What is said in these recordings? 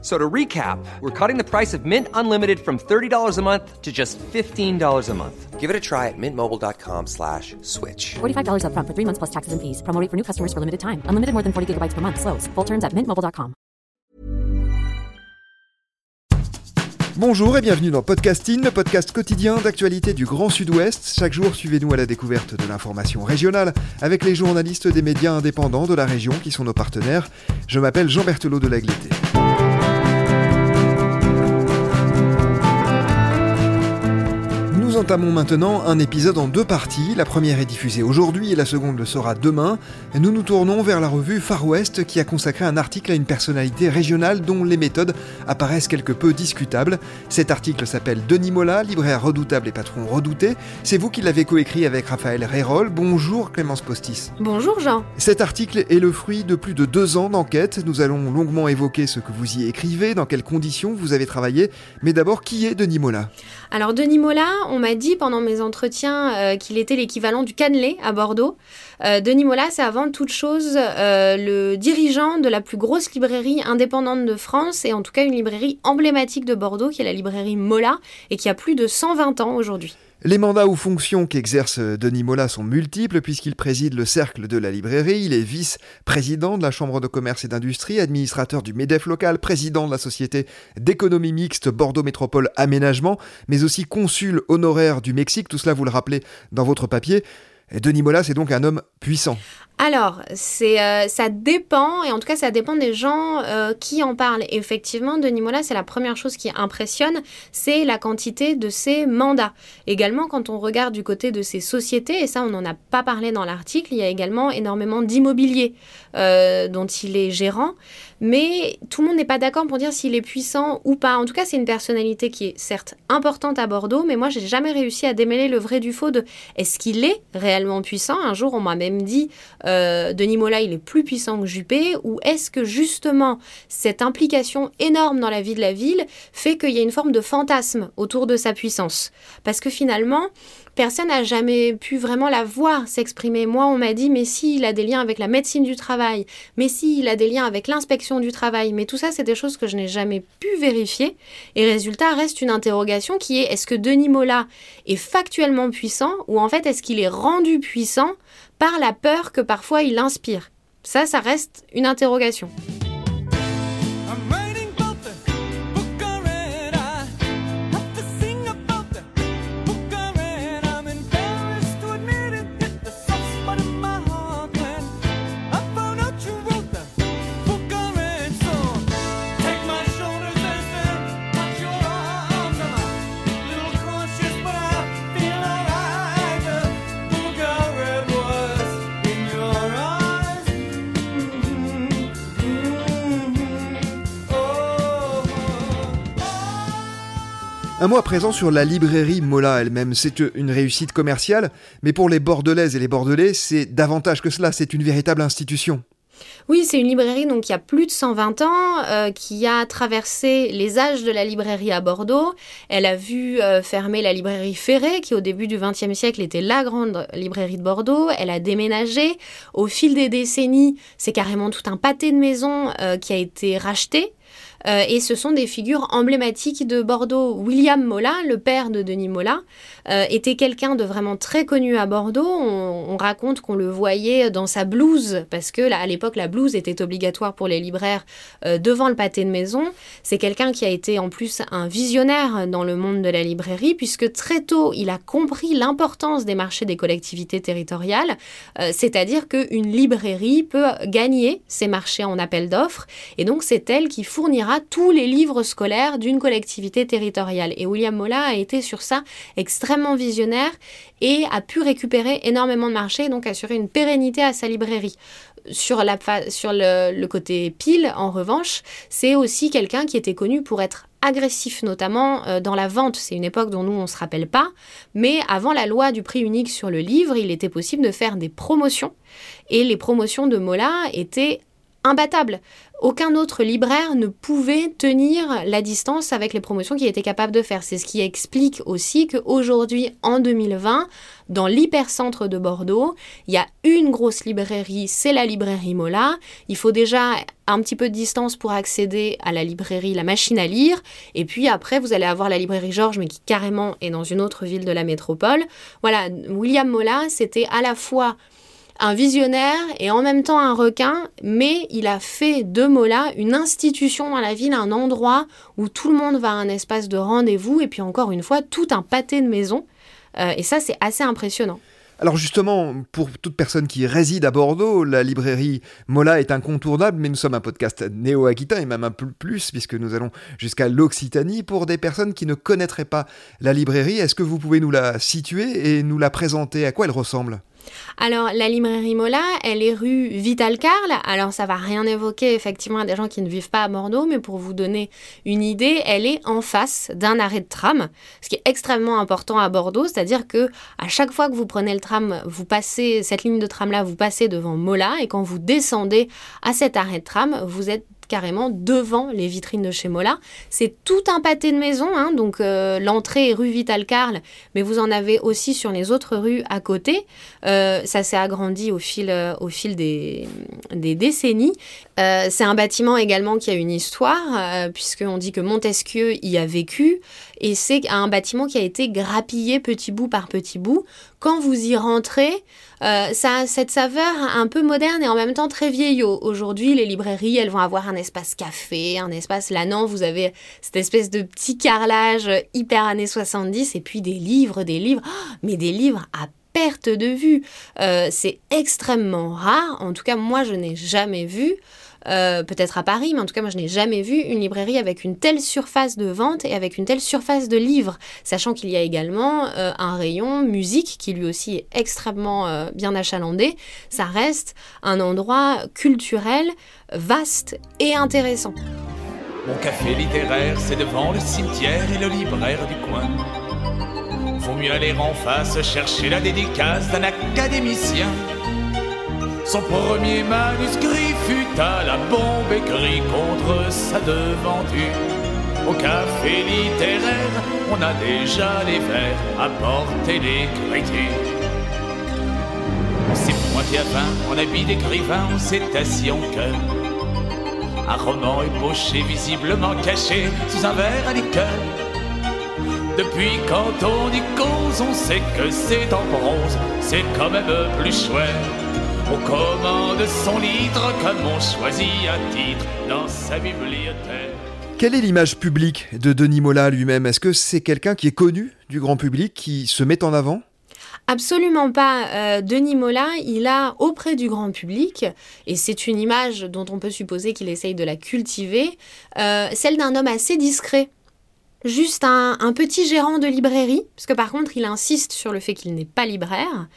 So to recap, we're cutting the price of Mint Unlimited from $30 a month to just $15 a month. Give it a try at mintmobile.com slash switch. $45 upfront for three months plus taxes and fees. Promo rate for new customers for limited time. Unlimited more than 40 gigabytes per month. Slows. Full terms at mintmobile.com. Bonjour et bienvenue dans Podcasting, le podcast quotidien d'actualité du Grand Sud-Ouest. Chaque jour, suivez-nous à la découverte de l'information régionale avec les journalistes des médias indépendants de la région qui sont nos partenaires. Je m'appelle Jean Berthelot de Lagleté. Entamons maintenant un épisode en deux parties. La première est diffusée aujourd'hui et la seconde le sera demain. Nous nous tournons vers la revue Far West qui a consacré un article à une personnalité régionale dont les méthodes apparaissent quelque peu discutables. Cet article s'appelle Denis Mola, libraire redoutable et patron redouté. C'est vous qui l'avez coécrit avec Raphaël Rérol. Bonjour Clémence Postis. Bonjour Jean. Cet article est le fruit de plus de deux ans d'enquête. Nous allons longuement évoquer ce que vous y écrivez, dans quelles conditions vous avez travaillé. Mais d'abord, qui est Denis Mola? Alors Denis Mola, on m'a dit pendant mes entretiens euh, qu'il était l'équivalent du cannelé à Bordeaux. Euh, Denis Mola, c'est avant toute chose euh, le dirigeant de la plus grosse librairie indépendante de France et en tout cas une librairie emblématique de Bordeaux qui est la librairie Mola et qui a plus de 120 ans aujourd'hui. Les mandats ou fonctions qu'exerce Denis Mola sont multiples puisqu'il préside le cercle de la librairie, il est vice-président de la Chambre de commerce et d'industrie, administrateur du MEDEF local, président de la Société d'économie mixte Bordeaux Métropole Aménagement, mais aussi consul honoraire du Mexique, tout cela vous le rappelez dans votre papier. Denis Mola, c'est donc un homme puissant. Alors, c'est, euh, ça dépend, et en tout cas, ça dépend des gens euh, qui en parlent. Effectivement, Denis Mola, c'est la première chose qui impressionne, c'est la quantité de ses mandats. Également, quand on regarde du côté de ses sociétés, et ça, on n'en a pas parlé dans l'article, il y a également énormément d'immobilier euh, dont il est gérant, mais tout le monde n'est pas d'accord pour dire s'il est puissant ou pas. En tout cas, c'est une personnalité qui est certes importante à Bordeaux, mais moi, j'ai jamais réussi à démêler le vrai du faux de est-ce qu'il est réellement puissant? Un jour, on m'a même dit euh, Denis Mola, il est plus puissant que Juppé Ou est-ce que justement cette implication énorme dans la vie de la ville fait qu'il y a une forme de fantasme autour de sa puissance? Parce que finalement, personne n'a jamais pu vraiment la voir s'exprimer. Moi, on m'a dit, mais si, il a des liens avec la médecine du travail, mais si, il a des liens avec l'inspection du travail. Mais tout ça, c'est des choses que je n'ai jamais pu vérifier. Et résultat, reste une interrogation qui est, est-ce que Denis Mola est factuellement puissant ou en fait, est-ce qu'il est rendu puissant par la peur que parfois il inspire Ça, ça reste une interrogation. Un mot à présent sur la librairie Mola elle-même. C'est une réussite commerciale, mais pour les Bordelaises et les Bordelais, c'est davantage que cela, c'est une véritable institution. Oui, c'est une librairie donc qui a plus de 120 ans, euh, qui a traversé les âges de la librairie à Bordeaux. Elle a vu euh, fermer la librairie Ferré, qui au début du XXe siècle était la grande librairie de Bordeaux. Elle a déménagé. Au fil des décennies, c'est carrément tout un pâté de maisons euh, qui a été racheté euh, et ce sont des figures emblématiques de Bordeaux. William Mola, le père de Denis Mola, euh, était quelqu'un de vraiment très connu à Bordeaux. On, raconte qu'on le voyait dans sa blouse, parce que à l'époque, la blouse était obligatoire pour les libraires euh, devant le pâté de maison. C'est quelqu'un qui a été en plus un visionnaire dans le monde de la librairie, puisque très tôt, il a compris l'importance des marchés des collectivités territoriales, c'est-à-dire qu'une librairie peut gagner ces marchés en appel d'offres, et donc c'est elle qui fournira tous les livres scolaires d'une collectivité territoriale. Et William Mola a été sur ça extrêmement visionnaire et a pu récupérer énormément de marchés et donc assurer une pérennité à sa librairie. Sur, la, sur le, côté pile, en revanche, c'est aussi quelqu'un qui était connu pour être agressif, notamment euh, dans la vente. C'est une époque dont nous, on ne se rappelle pas. Mais avant la loi du prix unique sur le livre, il était possible de faire des promotions. Et les promotions de Mola étaient imbattable. Aucun autre libraire ne pouvait tenir la distance avec les promotions qu'il était capable de faire. C'est ce qui explique aussi qu'aujourd'hui, en 2020, dans l'hypercentre de Bordeaux, il y a une grosse librairie, c'est la librairie Mola. Il faut déjà un petit peu de distance pour accéder à la librairie La Machine à lire. Et puis après, vous allez avoir la librairie Georges, mais qui carrément est dans une autre ville de la métropole. Voilà, William Mola, c'était à la fois un visionnaire et en même temps un requin, mais il a fait de Mola une institution dans la ville, un endroit où tout le monde va à un espace de rendez-vous et puis encore une fois tout un pâté de maison. Euh, et ça, c'est assez impressionnant. Alors justement, pour toute personne qui réside à Bordeaux, la librairie Mola est incontournable, mais nous sommes un podcast néo-aquitain et même un peu plus, puisque nous allons jusqu'à l'Occitanie. Pour des personnes qui ne connaîtraient pas la librairie, est-ce que vous pouvez nous la situer et nous la présenter? À quoi elle ressemble? Alors, la librairie Mola, elle est rue Vital Carle. Alors, ça va rien évoquer effectivement à des gens qui ne vivent pas à Bordeaux, mais pour vous donner une idée, elle est en face d'un arrêt de tram, ce qui est extrêmement important à Bordeaux, c'est-à-dire que à chaque fois que vous prenez le tram, vous passez cette ligne de tram là, vous passez devant Mola et quand vous descendez à cet arrêt de tram, vous êtes carrément devant les vitrines de chez Mola. C'est tout un pâté de maisons, hein, donc euh, l'entrée est rue Vital Carle, mais vous en avez aussi sur les autres rues à côté. Euh, ça s'est agrandi au fil, euh, des décennies. c'est un bâtiment également qui a une histoire, puisqu'on dit que Montesquieu y a vécu, et c'est un bâtiment qui a été grappillé petit bout par petit bout. Quand vous y rentrez, euh, ça a cette saveur un peu moderne et en même temps très vieillot. Aujourd'hui, les librairies, elles vont avoir un espace café, un espace... Là, non, vous avez cette espèce de petit carrelage hyper années 70 et puis des livres, des livres, oh, mais des livres à perte de vue. Euh, c'est extrêmement rare. En tout cas, moi, je n'ai jamais vu euh, peut-être à Paris, mais en tout cas, moi, je n'ai jamais vu une librairie avec une telle surface de vente et avec une telle surface de livres, sachant qu'il y a également euh, un rayon musique qui lui aussi est extrêmement euh, bien achalandé. Ça reste un endroit culturel vaste et intéressant. Mon café littéraire, c'est devant le cimetière et le libraire du coin. Vaut mieux aller en face chercher la dédicace d'un académicien. Son premier manuscrit fut à la bombe écrit contre sa devanture. Au café littéraire, on a déjà les vers à porter l'écriture. On s'est pointé à fin en habit d'écrivain, on s'est assis en cœur. Un roman ébauché, visiblement caché sous un verre à liqueur. Depuis quand on y cause, on sait que c'est en bronze, c'est quand même plus chouette. On commande son litre comme on choisit un titre dans sa bibliothèque. Quelle est l'image publique de Denis Mola lui-même? Est-ce que c'est quelqu'un qui est connu du grand public, qui se met en avant? Absolument pas. Euh, Denis Mola, il a auprès du grand public, et c'est une image dont on peut supposer qu'il essaye de la cultiver, euh, celle d'un homme assez discret. Juste un, un, petit gérant de librairie, parce que par contre il insiste sur le fait qu'il n'est pas libraire.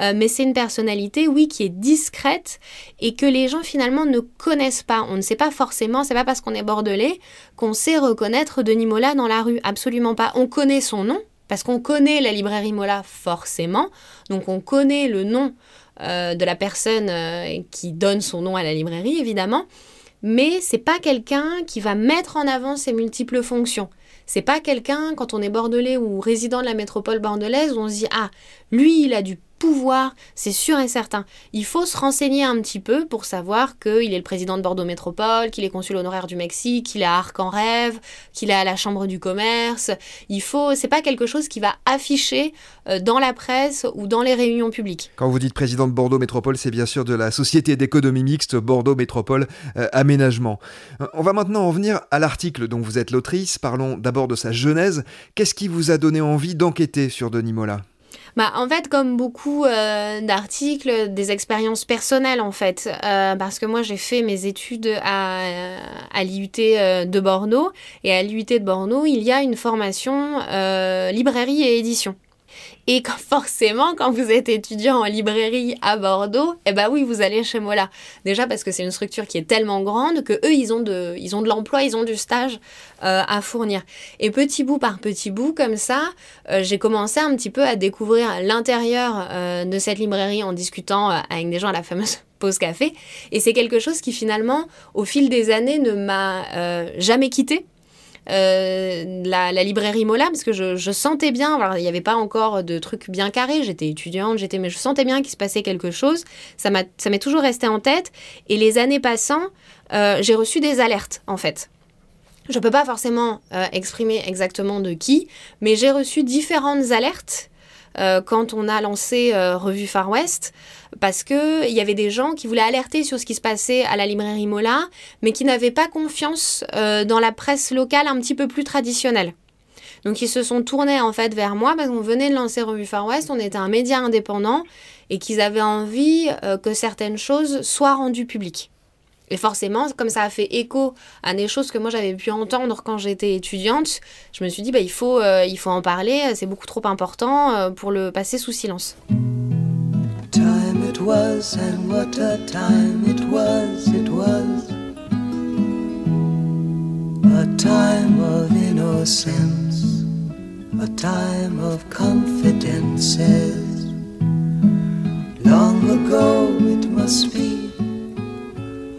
Euh, mais c'est une personnalité, oui, qui est discrète et que les gens finalement ne connaissent pas. On ne sait pas forcément, c'est pas parce qu'on est bordelais qu'on sait reconnaître Denis Mola dans la rue. Absolument pas. On connaît son nom, parce qu'on connaît la librairie Mola forcément, donc on connaît le nom euh, de la personne euh, qui donne son nom à la librairie, évidemment, mais c'est pas quelqu'un qui va mettre en avant ses multiples fonctions. C'est pas quelqu'un, quand on est bordelais ou résident de la métropole bordelaise, où on se dit Ah, lui, il a du pouvoir, c'est sûr et certain. Il faut se renseigner un petit peu pour savoir qu'il est le président de Bordeaux Métropole, qu'il est consul honoraire du Mexique, qu'il est à Arc en Rêve, qu'il est à la Chambre du Commerce. Il faut, c'est pas quelque chose qui va afficher euh, dans la presse ou dans les réunions publiques. Quand vous dites président de Bordeaux Métropole, c'est bien sûr de la Société d'économie mixte Bordeaux Métropole euh, Aménagement. Euh, on va maintenant en venir à l'article dont vous êtes l'autrice. Parlons d'abord de sa genèse. Qu'est-ce qui vous a donné envie d'enquêter sur Denis Mola bah, en fait, comme beaucoup euh, d'articles, des expériences personnelles, en fait. Euh, parce que moi, j'ai fait mes études à, à l'IUT euh, de Bordeaux. Et à l'IUT de Bordeaux, il y a une formation librairie et édition. Et forcément, quand vous êtes étudiant en librairie à Bordeaux, eh ben oui, vous allez chez Mola. Déjà parce que c'est une structure qui est tellement grande que eux, ils ont de, ils ont de l'emploi, ils ont du stage euh, à fournir. Et petit bout par petit bout, comme ça, euh, j'ai commencé un petit peu à découvrir l'intérieur euh, de cette librairie en discutant avec des gens à la fameuse pause café. Et c'est quelque chose qui finalement, au fil des années, ne m'a jamais quitté. Euh, la, librairie Mola parce que je, sentais bien, il n'y avait pas encore de trucs bien carrés, j'étais étudiante, j'étais, mais je sentais bien qu'il se passait quelque chose. Ça m'est toujours resté en tête. Et les années passant, euh, j'ai reçu des alertes en fait. Je ne peux pas forcément euh, exprimer exactement de qui, mais j'ai reçu différentes alertes euh, quand on a lancé euh, Revue Far West, parce qu'il y avait des gens qui voulaient alerter sur ce qui se passait à la librairie Mola, mais qui n'avaient pas confiance euh, dans la presse locale un petit peu plus traditionnelle. Donc ils se sont tournés en fait vers moi parce qu'on venait de lancer Revue Far West, on était un média indépendant et qu'ils avaient envie que certaines choses soient rendues publiques. Et forcément, comme ça a fait écho à des choses que moi j'avais pu entendre quand j'étais étudiante, je me suis dit, bah, il, faut, euh, il faut en parler, c'est beaucoup trop important euh, pour le passer sous silence. Long ago it must be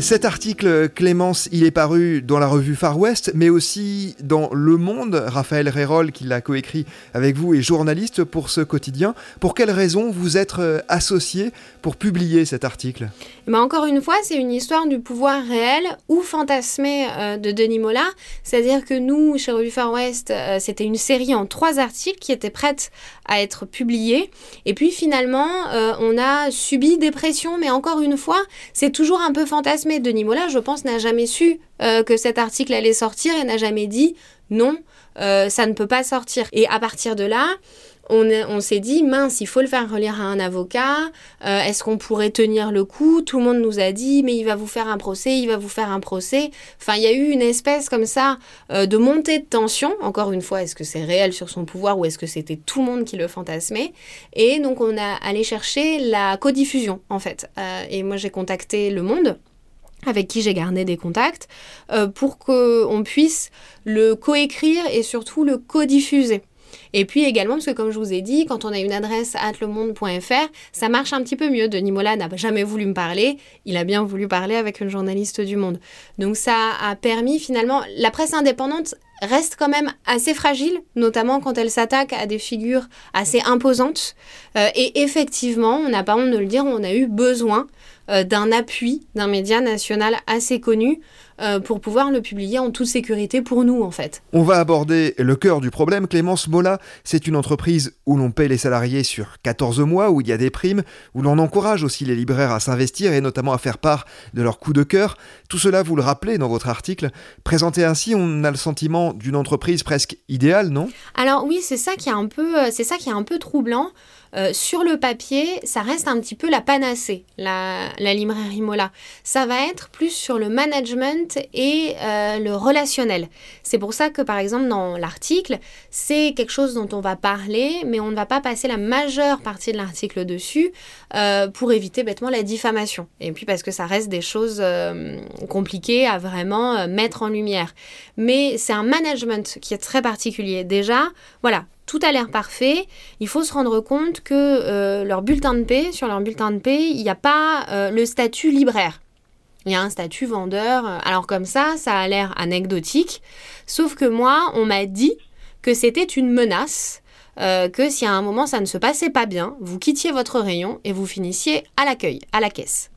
Cet article, Clémence, il est paru dans la revue Far West, mais aussi dans Le Monde. Raphaël Rérol, qui l'a coécrit avec vous, est journaliste pour ce quotidien. Pour quelles raisons vous êtes euh, associé pour publier cet article? Mais eh ben, Encore une fois, c'est une histoire du pouvoir réel ou fantasmé euh, de Denis Mola. C'est-à-dire que nous, chez Revue Far West, euh, c'était une série en trois articles qui étaient prêtes à être publiés. Et puis finalement, on a subi des pressions, mais encore une fois, c'est toujours un peu fantasmé mais Denis Mola, je pense, n'a jamais su euh, que cet article allait sortir et n'a jamais dit non, euh, ça ne peut pas sortir. Et à partir de là, on, s'est dit, mince, il faut le faire relire à un avocat, euh, est-ce qu'on pourrait tenir le coup? Tout le monde nous a dit, mais il va vous faire un procès, il va vous faire un procès. Enfin, il y a eu une espèce comme ça de montée de tension. Encore une fois, est-ce que c'est réel sur son pouvoir ou est-ce que c'était tout le monde qui le fantasmait? Et donc, on a allé chercher la codiffusion, en fait. et moi, j'ai contacté Le Monde avec qui j'ai gardé des contacts, euh, pour qu'on puisse le coécrire et surtout le codiffuser. Et puis également, parce que comme je vous ai dit, quand on a une adresse atlemonde.fr, ça marche un petit peu mieux. Denis Mola n'a jamais voulu me parler, il a bien voulu parler avec une journaliste du Monde. Donc ça a permis finalement, la presse indépendante reste quand même assez fragile, notamment quand elle s'attaque à des figures assez imposantes. Euh, et effectivement, on n'a pas honte de le dire, on a eu besoin d'un appui d'un média national assez connu euh, pour pouvoir le publier en toute sécurité pour nous en fait. On va aborder le cœur du problème. Clémence Mola, c'est une entreprise où l'on paie les salariés sur 14 mois, où il y a des primes, où l'on encourage aussi les libraires à s'investir et notamment à faire part de leur coup de cœur. Tout cela, vous le rappelez dans votre article. Présenté ainsi, on a le sentiment d'une entreprise presque idéale, non? Alors oui, c'est ça qui est un peu, euh, c'est ça qui est un peu troublant. Euh, sur le papier, ça reste un petit peu la panacée, la, librairie Mola. Ça va être plus sur le management et euh, le relationnel. C'est pour ça que, par exemple, dans l'article, c'est quelque chose dont on va parler, mais on ne va pas passer la majeure partie de l'article dessus euh, pour éviter bêtement la diffamation. Et puis parce que ça reste des choses compliquées à vraiment mettre en lumière. Mais c'est un management qui est très particulier. Déjà, voilà, tout a l'air parfait. Il faut se rendre compte que euh, leur bulletin de paie, sur leur bulletin de paie, il n'y a pas euh, le statut libraire. Il y a un statut vendeur. Alors comme ça, ça a l'air anecdotique. Sauf que moi, on m'a dit que c'était une menace. Euh, que si à un moment ça ne se passait pas bien, vous quittiez votre rayon et vous finissiez à l'accueil, à la caisse.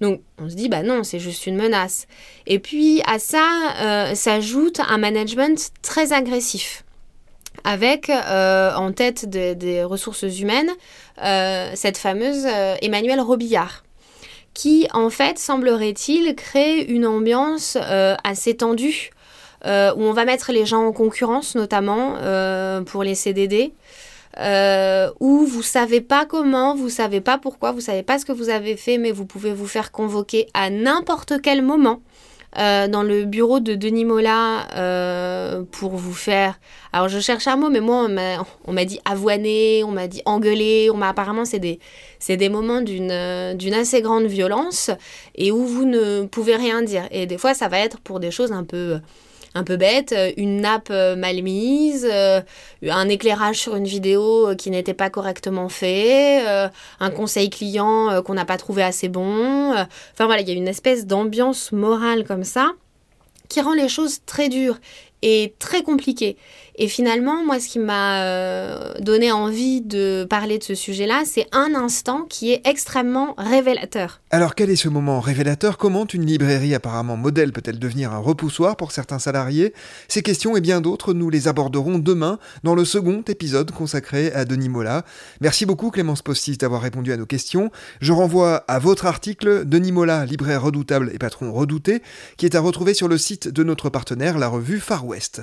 Donc on se dit, bah non, c'est juste une menace. Et puis à ça s'ajoute un management très agressif avec euh, en tête des ressources humaines euh, cette fameuse euh, Emmanuelle Robillard, qui en fait, semblerait-il, crée une ambiance assez tendue, où on va mettre les gens en concurrence, notamment pour les CDD. où vous savez pas comment, vous savez pas pourquoi, vous savez pas ce que vous avez fait, mais vous pouvez vous faire convoquer à n'importe quel moment euh, dans le bureau de Denis Mola euh, pour vous faire. Alors je cherche un mot, mais moi on m'a dit avoiner, on m'a dit engueuler, on m'a apparemment c'est des c'est des moments d'une d'une assez grande violence et où vous ne pouvez rien dire. Et des fois ça va être pour des choses un peu un peu bête, une nappe mal mise, un éclairage sur une vidéo qui n'était pas correctement fait, un conseil client qu'on n'a pas trouvé assez bon. Enfin voilà, il y a une espèce d'ambiance morale comme ça qui rend les choses très dures et très compliquées. Et finalement, moi, ce qui m'a euh, donné envie de parler de ce sujet-là, c'est un instant qui est extrêmement révélateur. Alors, quel est ce moment révélateur? Comment une librairie apparemment modèle peut-elle devenir un repoussoir pour certains salariés? Ces questions et bien d'autres, nous les aborderons demain dans le second épisode consacré à Denis Mola. Merci beaucoup Clémence Postis d'avoir répondu à nos questions. Je renvoie à votre article Denis Mola, libraire redoutable et patron redouté, qui est à retrouver sur le site de notre partenaire, la revue Far West.